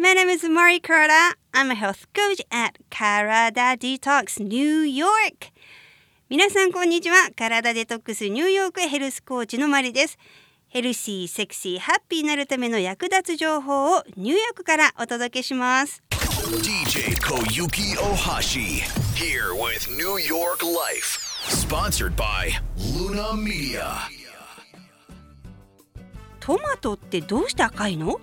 my name is Mari Carter. I'm a health coach at Carada Detox New York. 皆さんこんにちは。体デトックスニューヨークヘルスコーチのマリです。ヘルシー、セクシー、ハッピーになるための役立つ情報をニューヨークからお届けします。DJ Koyuki Ohashi here with New York Life. Sponsored by Luna Media. トマトってどうして赤いの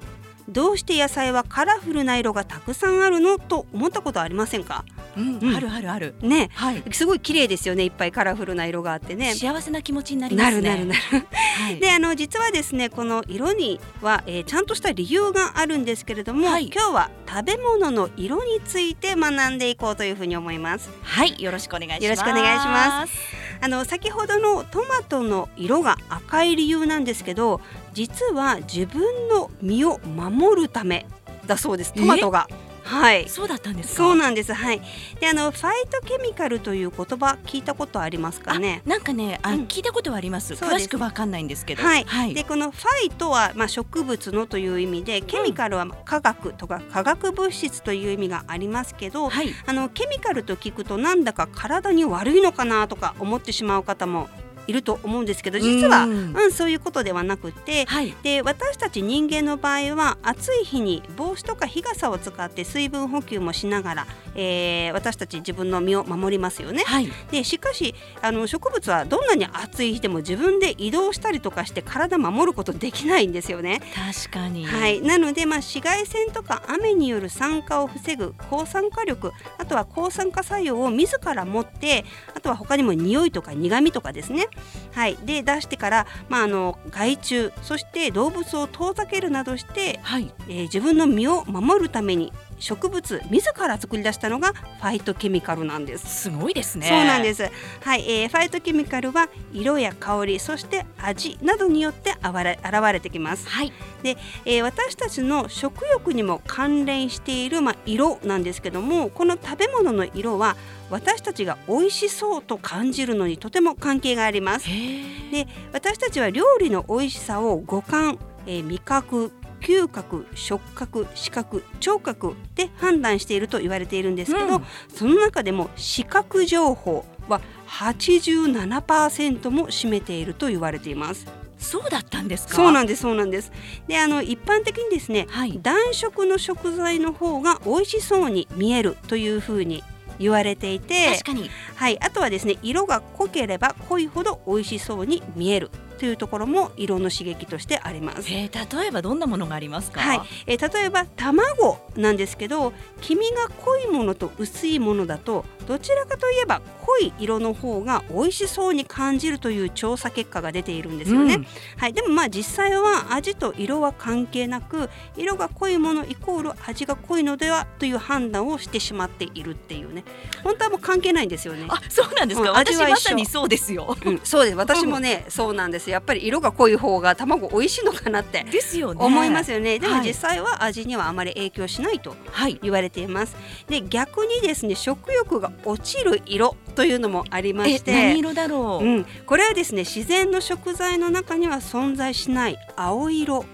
どうして野菜はカラフルな色がたくさんあるのと思ったことありませんか？うん、うんあるあるある。ねはい。すごい綺麗ですよねいっぱいカラフルな色があってね幸せな気持ちになりまなすね。るなるなるはい。であの実はですねこの色には、えーちゃんとした理由があるんですけれども、はい今日は食べ物の色について学んでいこうというふうに思いますはい、よろしくお願いします。よろしくお願いします。あの先ほどのトマトの色が赤い理由なんですけど実は自分の身を守るためだそうです。トマトが。はいそうだったんですか？そうなんですはいであのファイトケミカルという言葉聞いたことありますかね？なんかね、あ、うん聞いたことはあります。詳しくわかんないんですけど。はい、はい。でこのファイトは、まあ、植物のという意味でケミカルは化学とか化学物質という意味がありますけど、はい。あのケミカルと聞くとなんだか体に悪いのかなとか思ってしまう方もいると思うんですけど実は、ううんんそういうことではなくてはい。で私たち人間の場合は暑い日に帽子とか日傘を使って水分補給もしながら、えー私たち自分の身を守りますよね。はい。でしかしあの植物はどんなに暑い日でも自分で移動したりとかして体守ることできないんですよね。確かに。はい、なので、まあ、紫外線とか雨による酸化を防ぐ抗酸化力あとは抗酸化作用を自ら持ってあとは他にも匂いとか苦味とかですね、はい、で出してから、まあ、あの害虫そして動物を遠ざけるなどして、はい。えー自分の身を守るために植物自ら作り出したのがファイトケミカルなんです。すごいですね。。そうなんですす。はい、えーファイトケミカルは色や香り、そして味などによってあわれ現れてきます。はい。で、えー私たちの食欲にも関連しているまあ色なんですけども、この食べ物の色は私たちが美味しそうと感じるのにとても関係があります。で、私たちは料理の美味しさを五感、えー味覚嗅覚触覚視覚聴覚で判断していると言われているんですけど、うんその中でも視覚情報は87%も占めていると言われています。そうだったんですか？そうなんですそうなんです。であの一般的にですね、はい。暖色の食材の方が美味しそうに見えるというふうに言われていて確、かに。はい、あとはですね色が濃ければ濃いほど美味しそうに見えるというところも色の刺激としてあります。えー、例えばどんなものがありますか？はい、えー例えば卵なんですけど黄身が濃いものと薄いものだとどちらかといえば濃い色の方が美味しそうに感じるという調査結果が出ているんですよね。うんはい、でもまあ実際は味と色は関係なく色が濃いものイコール味が濃いのではという判断をしてしまっているっていうね本当はもう関係ないんですよね。あ、そうなんですか？うん私まさにそうですよ。うん、そうです私もね、そうなんですやっぱり色が濃い方が卵美味しいのかなってですよね。思いますよねでもはい実際は味にはあまり影響しないとはい。言われていますで逆にですね食欲が落ちる色というのもありまえし、て何色だろう？うん、これはですね自然の食材の中には存在しない青色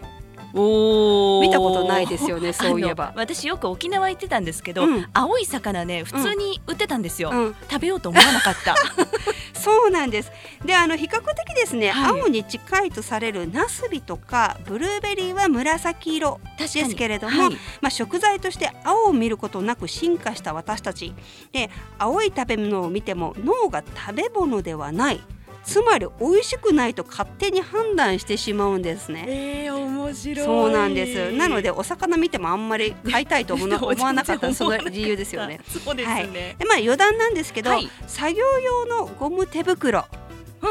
おー。見たことないですよね そういえば。私よく沖縄行ってたんですけど、うん。青い魚ね普通に売ってたんですよ、うん、食べようと思わなかった。そうなんです。であの比較的ですね、はい。青に近いとされるナスビとかブルーベリーは紫色確ですけれども、はい。まあ、食材として青を見ることなく進化した私たち。で青い食べ物を見ても脳が食べ物ではないつまり美味しくないと勝手に判断してしまうんですね。えー、面白い。そうなんです。なのでお魚見てもあんまり買いたいと思 わなかったその理由ですよね。そうですはい。ね、でまあ余談なんですけど、はい。作業用のゴム手袋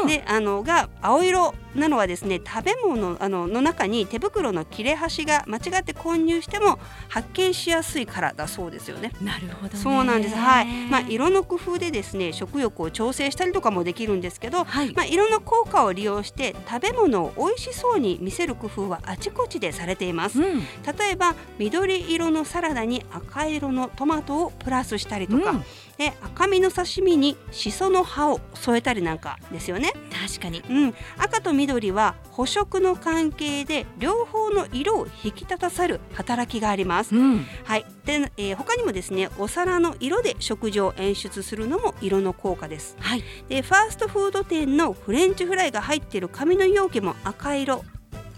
うんであのが青色なのはですね食べ物あのの中に手袋の切れ端が間違って混入しても発見しやすいからだそうですよね。なるほどねそうなんです。はい。まあ色の工夫でですね食欲を調整したりとかもできるんですけど、はい、まあ色の効果を利用して食べ物を美味しそうに見せる工夫はあちこちでされています。うん例えば緑色のサラダに赤色のトマトをプラスしたりとか、うんで赤身の刺身にしその葉を添えたりなんかですよね。確かに。うん、赤と緑は補色の関係で両方の色を引き立たせる働きがあります。うん。はい、で、えー他にもですねお皿の色で食事を演出するのも色の効果です。はい。でファーストフード店のフレンチフライが入っている紙の容器も赤色。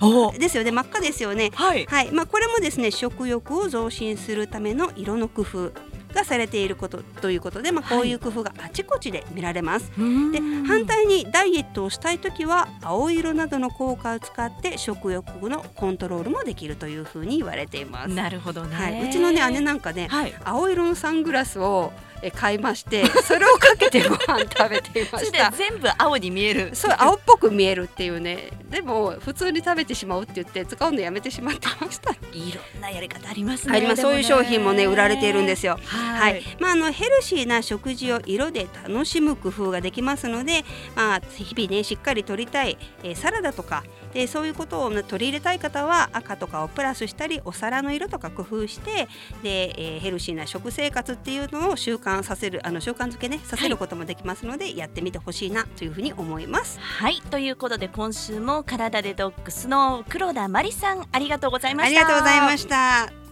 おですよね。真っ赤ですよね。はい。はい、まあこれもですね食欲を増進するための色の工夫がされていることということで、まあこういう工夫があちこちで見られます。で反対にダイエットをしたい時は青色などの効果を使って食欲のコントロールもできるというふうに言われています。なるほどね、はい、うちのね姉なんかね、はい。青色のサングラスをえ買いましてそれをかけてご飯食べていました。全部青に見えるそう青っぽく見えるっていうねでも普通に食べてしまうって言って使うのやめてしまってました。いろんなやり方ありますねありますそういう商品もね売られているんですよ。は、はいい、まあ、あのヘルシーな食事を色で楽しむ工夫ができますので、まあ、日々ねしっかり取りたい、えーサラダとかでそういうことを、ね、取り入れたい方は赤とかをプラスしたりお皿の色とか工夫してで、えーヘルシーな食生活っていうのを習慣させるあの習慣づけねさせることもできますので、やってみてほしいなというふうに思います。はいということで今週も体デトックスの黒田真理さんありがとうございまあしたりがとうございました。